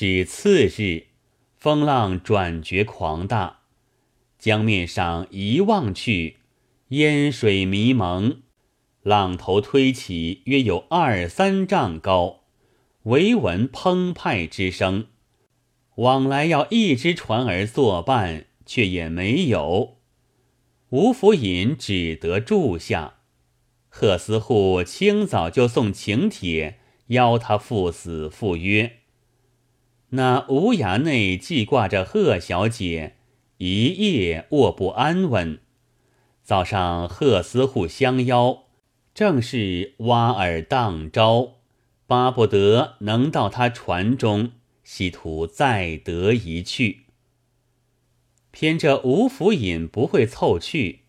至次日，风浪转觉狂大，江面上一望去，烟水迷蒙，浪头推起约有二三丈高，唯闻澎湃之声。往来要一只船儿作伴，却也没有。吴府尹只得住下。贺思户清早就送请帖，邀他赴死赴约。那无衙内记挂着贺小姐，一夜卧不安稳。早上贺思户相邀，正是挖耳当招，巴不得能到他船中，希图再得一去。偏这吴府尹不会凑去。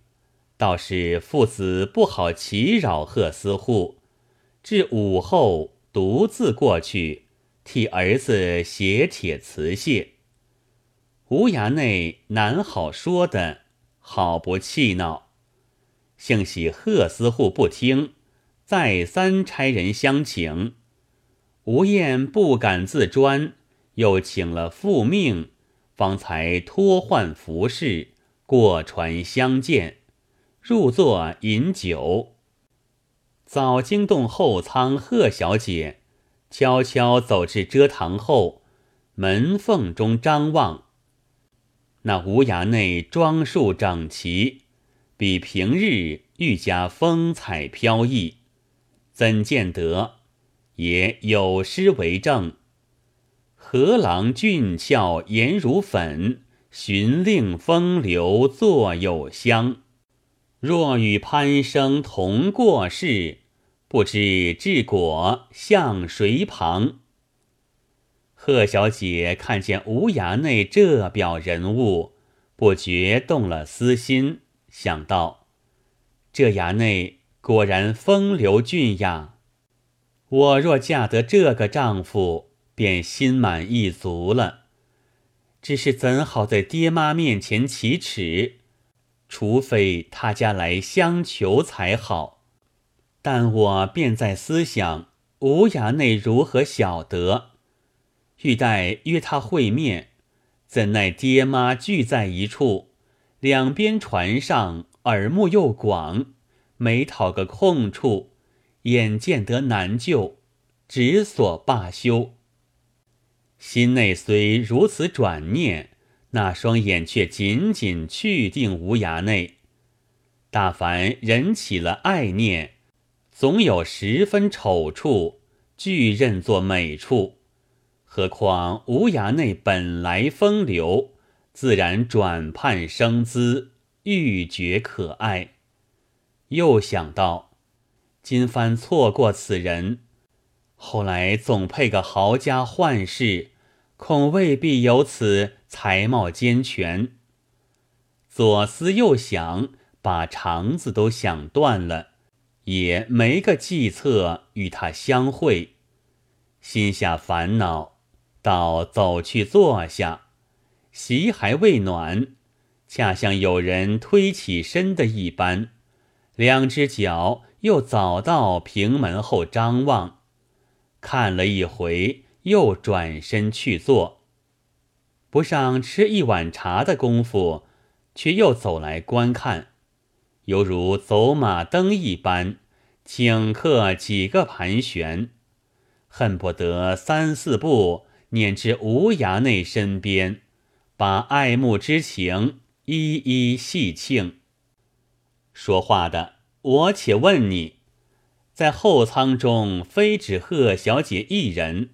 倒是父子不好祈扰贺思户，至午后独自过去替儿子写帖辞谢。无衙内难好说的，好不气恼。幸喜贺思户不听，再三差人相请，吴燕不敢自专，又请了复命，方才托换服饰，过船相见。入座饮酒，早惊动后舱贺小姐，悄悄走至遮堂后门缝中张望。那无涯内装束整齐，比平日愈加风采飘逸。怎见得？也有诗为证：“何郎俊俏颜如粉，寻令风流作有香。”若与潘生同过世，不知治果向谁旁？贺小姐看见无涯内这表人物，不觉动了私心，想到这衙内果然风流俊雅。我若嫁得这个丈夫，便心满意足了。只是怎好在爹妈面前启齿？除非他家来相求才好，但我便在思想无涯内如何晓得？欲待约他会面，怎奈爹妈聚在一处，两边船上耳目又广，没讨个空处，眼见得难救，只所罢休。心内虽如此转念。那双眼却紧紧去定无涯内，大凡人起了爱念，总有十分丑处，俱认作美处。何况无涯内本来风流，自然转盼生姿，愈觉可爱。又想到，今番错过此人，后来总配个豪家宦士。恐未必有此才貌兼全。左思右想，把肠子都想断了，也没个计策与他相会。心下烦恼，倒走去坐下，席还未暖，恰像有人推起身的一般，两只脚又早到平门后张望，看了一回。又转身去坐，不上吃一碗茶的功夫，却又走来观看，犹如走马灯一般，顷刻几个盘旋，恨不得三四步撵至无涯内身边，把爱慕之情一一细庆。说话的，我且问你，在后舱中，非只贺小姐一人？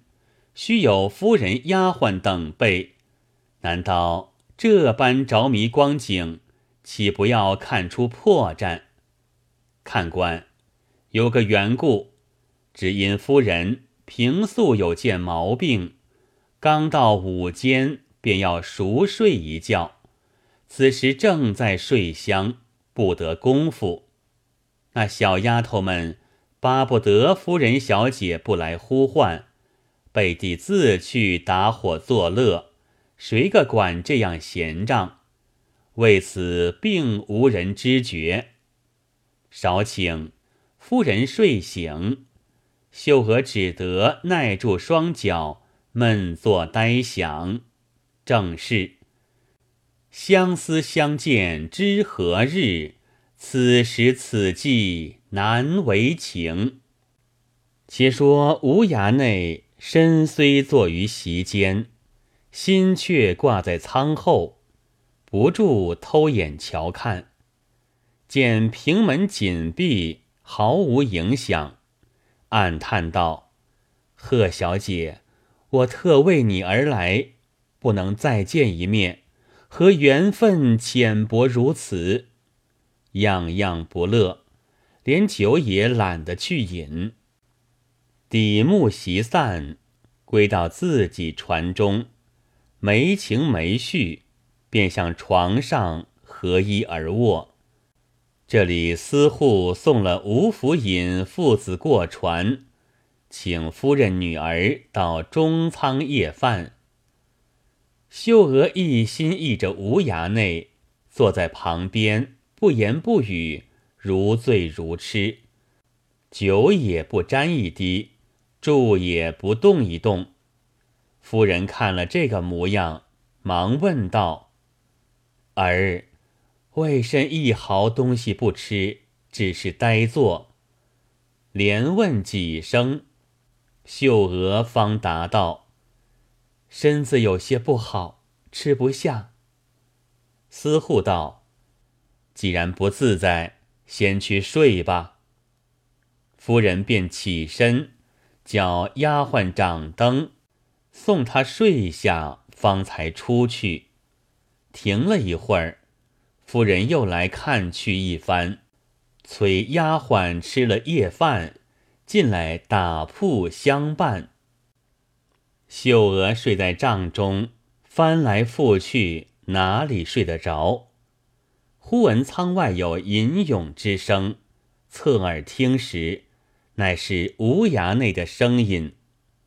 须有夫人、丫鬟等备，难道这般着迷光景，岂不要看出破绽？看官，有个缘故，只因夫人平素有件毛病，刚到午间便要熟睡一觉，此时正在睡香，不得功夫。那小丫头们巴不得夫人、小姐不来呼唤。背地自去打火作乐，谁个管这样闲账？为此并无人知觉。少请，夫人睡醒，秀娥只得耐住双脚，闷坐呆想，正是相思相见知何日？此时此际难为情。且说无涯内身虽坐于席间，心却挂在舱后，不住偷眼瞧看，见平门紧闭，毫无影响，暗叹道：“贺小姐，我特为你而来，不能再见一面，和缘分浅薄如此。”样样不乐，连酒也懒得去饮。底幕席散，归到自己船中，没情没绪，便向床上合衣而卧。这里司户送了吴府尹父子过船，请夫人女儿到中舱夜饭。秀娥一心忆着无涯内，坐在旁边。不言不语，如醉如痴，酒也不沾一滴，箸也不动一动。夫人看了这个模样，忙问道：“儿，为甚一毫东西不吃，只是呆坐？”连问几声，秀娥方答道：“身子有些不好，吃不下。”司户道。既然不自在，先去睡吧。夫人便起身，叫丫鬟掌灯，送他睡下，方才出去。停了一会儿，夫人又来看去一番，催丫鬟吃了夜饭，进来打铺相伴。秀娥睡在帐中，翻来覆去，哪里睡得着？忽闻舱外有吟咏之声，侧耳听时，乃是无涯内的声音。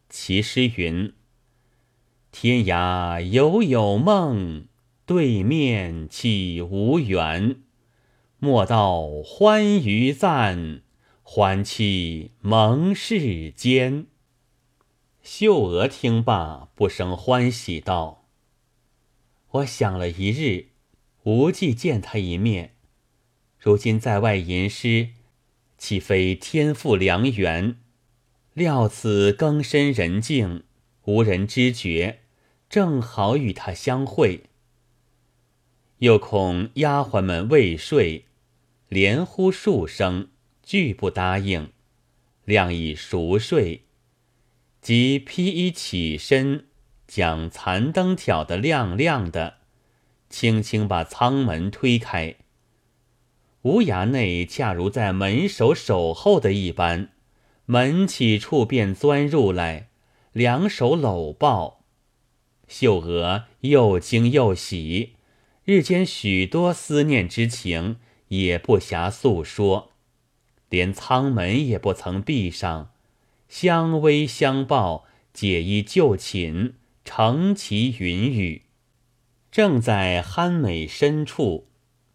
其诗云：“天涯犹有梦，对面岂无缘？莫道欢娱暂，欢期蒙世间。”秀娥听罢，不生欢喜，道：“我想了一日。”无忌见他一面，如今在外吟诗，岂非天赋良缘？料此更深人静，无人知觉，正好与他相会。又恐丫鬟们未睡，连呼数声，拒不答应，亮已熟睡，即披衣起身，将残灯挑得亮亮的。轻轻把舱门推开，无涯内恰如在门首守候的一般，门起处便钻入来，两手搂抱。秀娥又惊又喜，日间许多思念之情也不暇诉说，连舱门也不曾闭上，相偎相抱，解衣就寝，成其云雨。正在酣美深处，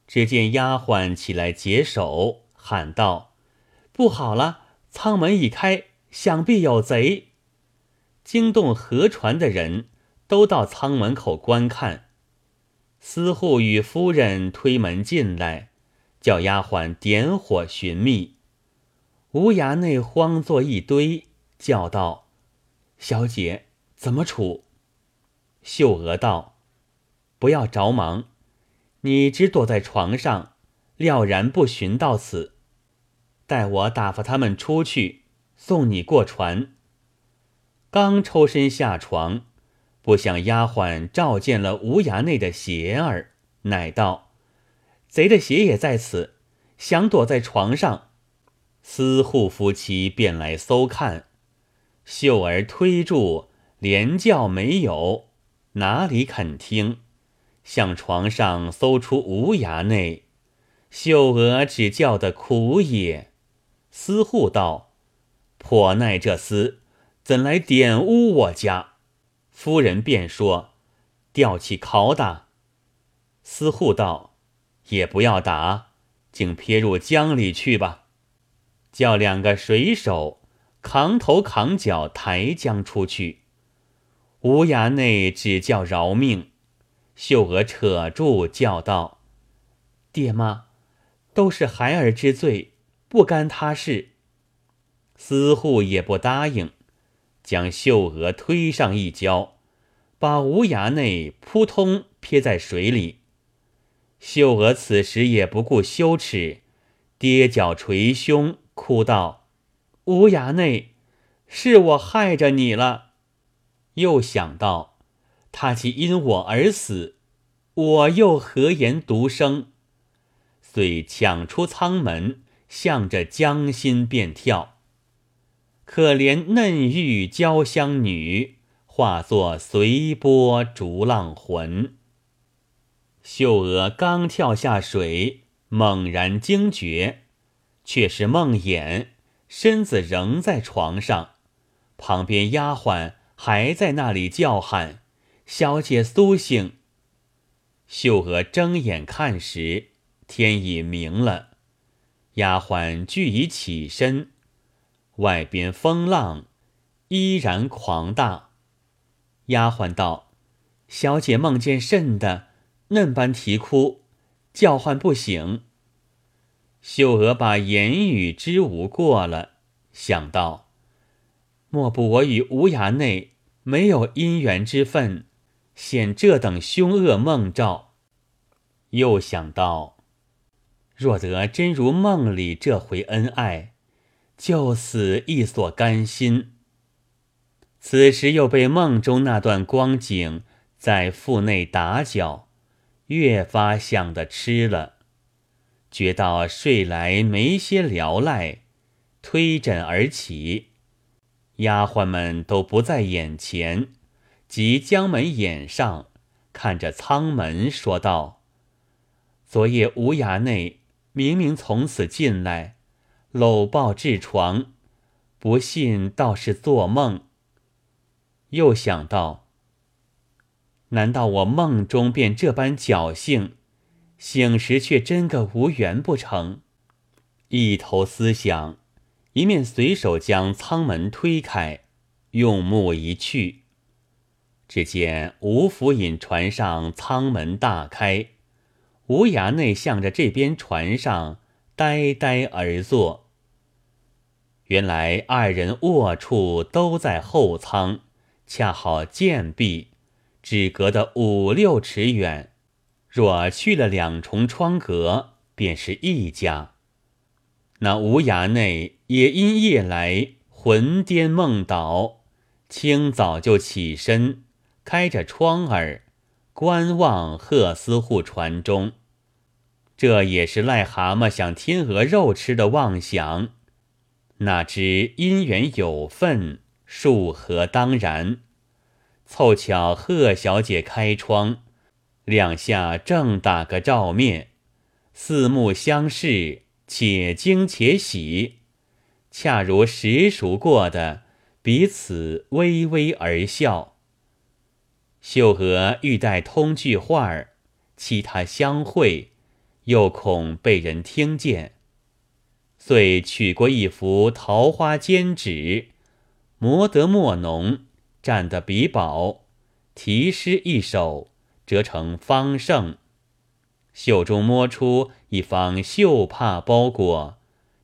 只见丫鬟起来解手，喊道：“不好了，舱门一开，想必有贼！”惊动河船的人都到舱门口观看。司户与夫人推门进来，叫丫鬟点火寻觅。无涯内慌作一堆，叫道：“小姐，怎么处？”秀娥道。不要着忙，你只躲在床上，料然不寻到此。待我打发他们出去，送你过船。刚抽身下床，不想丫鬟照见了无涯内的鞋儿，乃道：“贼的鞋也在此，想躲在床上。”司户夫妻便来搜看，秀儿推住，连叫没有，哪里肯听？向床上搜出无涯内，秀娥只叫得苦也。司户道：“颇耐这厮，怎来点污我家？”夫人便说：“吊起拷打。”司户道：“也不要打，竟撇入江里去吧。”叫两个水手扛头扛脚抬江出去。无涯内只叫饶命。秀娥扯住，叫道：“爹妈，都是孩儿之罪，不干他事。”司户也不答应，将秀娥推上一跤，把无涯内扑通撇在水里。秀娥此时也不顾羞耻，跌脚捶胸，哭道：“无涯内，是我害着你了。”又想到，他既因我而死。我又何言独生？遂抢出舱门，向着江心便跳。可怜嫩玉娇香女，化作随波逐浪魂。秀娥刚跳下水，猛然惊觉，却是梦魇，身子仍在床上，旁边丫鬟还在那里叫喊：“小姐苏醒！”秀娥睁眼看时，天已明了。丫鬟俱已起身，外边风浪依然狂大。丫鬟道：“小姐梦见甚的？嫩般啼哭，叫唤不醒。”秀娥把言语之无过了，想到：莫不我与无涯内没有姻缘之分？显这等凶恶梦兆，又想到，若得真如梦里这回恩爱，就死亦所甘心。此时又被梦中那段光景在腹内打搅，越发想得痴了，觉到睡来没些聊赖，推枕而起，丫鬟们都不在眼前。即将门掩上，看着舱门说道：“昨夜无涯内明明从此进来，搂抱至床，不信倒是做梦。”又想到：“难道我梦中便这般侥幸，醒时却真个无缘不成？”一头思想，一面随手将舱门推开，用目一去。只见吴府引船上舱门大开，吴衙内向着这边船上呆呆而坐。原来二人卧处都在后舱，恰好见壁，只隔得五六尺远。若去了两重窗格，便是一家。那吴衙内也因夜来魂颠梦倒，清早就起身。开着窗儿，观望赫斯户船中，这也是癞蛤蟆想天鹅肉吃的妄想。哪知姻缘有份，数何当然？凑巧贺小姐开窗，两下正打个照面，四目相视，且惊且喜，恰如识熟过的，彼此微微而笑。秀娥欲带通句话儿，期他相会，又恐被人听见，遂取过一幅桃花笺纸，磨得墨浓，蘸得笔宝，题诗一首，折成方胜。袖中摸出一方绣帕包裹，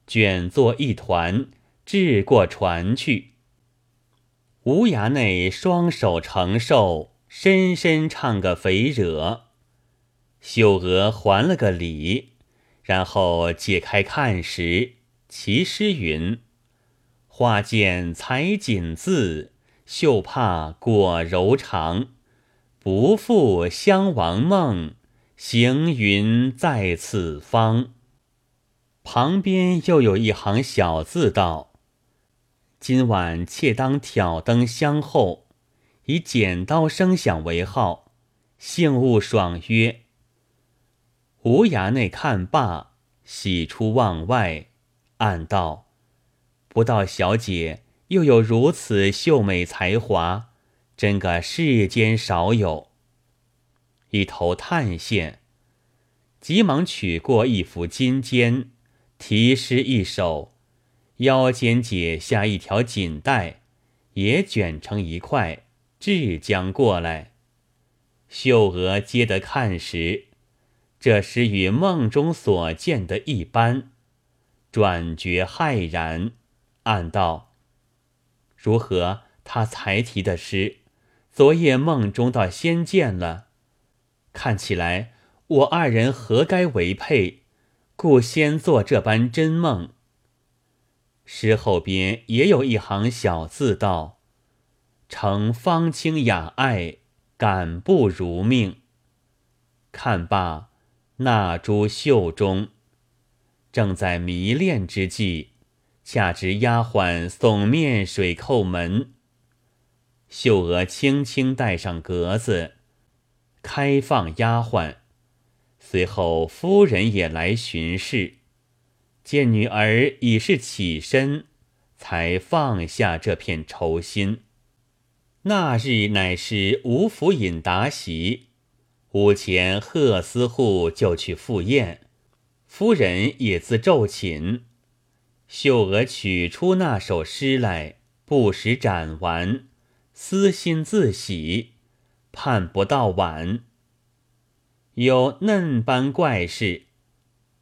卷作一团，掷过船去。无涯内双手承受。深深唱个肥惹，秀娥还了个礼，然后解开看时，其诗云：“花见裁锦字，绣帕裹柔肠。不负襄王梦，行云在此方。”旁边又有一行小字道：“今晚妾当挑灯相候。”以剪刀声响为号，幸勿爽约。无涯内看罢，喜出望外，暗道：不道小姐又有如此秀美才华，真个世间少有。一头叹羡，急忙取过一幅金笺，题诗一首，腰间解下一条锦带，也卷成一块。至将过来。秀娥接得看时，这时与梦中所见的一般，转觉骇然，暗道：如何？他才提的诗，昨夜梦中倒先见了。看起来我二人何该为配？故先做这般真梦。诗后边也有一行小字道：“承芳清雅爱，感不如命。”看罢。那株袖中，正在迷恋之际，恰值丫鬟送面水叩门。秀娥轻轻带上格子，开放丫鬟。随后夫人也来巡视，见女儿已是起身，才放下这片愁心。那日乃是吴府尹答喜。午前，贺司户就去赴宴，夫人也自骤寝。秀娥取出那首诗来，不时展玩，私心自喜，盼不到晚。有嫩般怪事，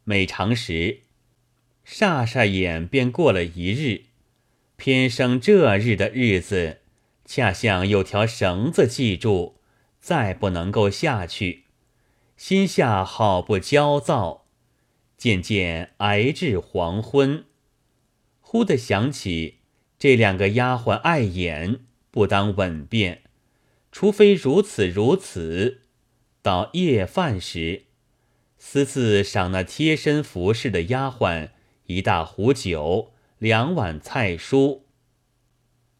每常时，霎霎眼便过了一日，偏生这日的日子，恰像有条绳子系住。再不能够下去，心下好不焦躁，渐渐挨至黄昏，忽的想起这两个丫鬟碍眼，不当稳便。除非如此如此，到夜饭时，私自赏那贴身服侍的丫鬟一大壶酒，两碗菜蔬。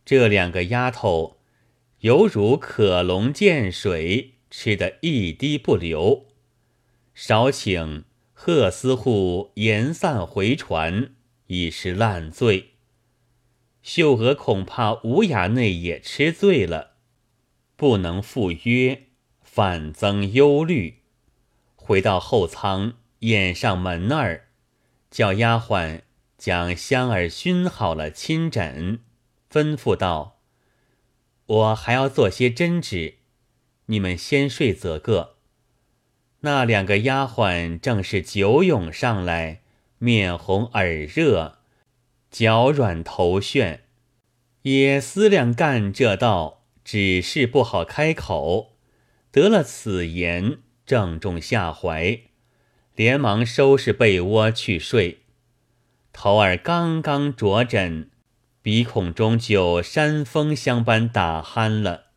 这两个丫头。犹如可龙见水，吃得一滴不留。少请贺司户言散回船，已是烂醉。秀娥恐怕吴衙内也吃醉了，不能赴约，反增忧虑。回到后舱，掩上门儿，叫丫鬟将香儿熏好了亲枕，吩咐道。我还要做些针纸，你们先睡则个。那两个丫鬟正是酒涌上来，面红耳热，脚软头眩，也思量干这道，只是不好开口。得了此言，正中下怀，连忙收拾被窝去睡。头儿刚刚着枕。鼻孔中就山峰香般打鼾了。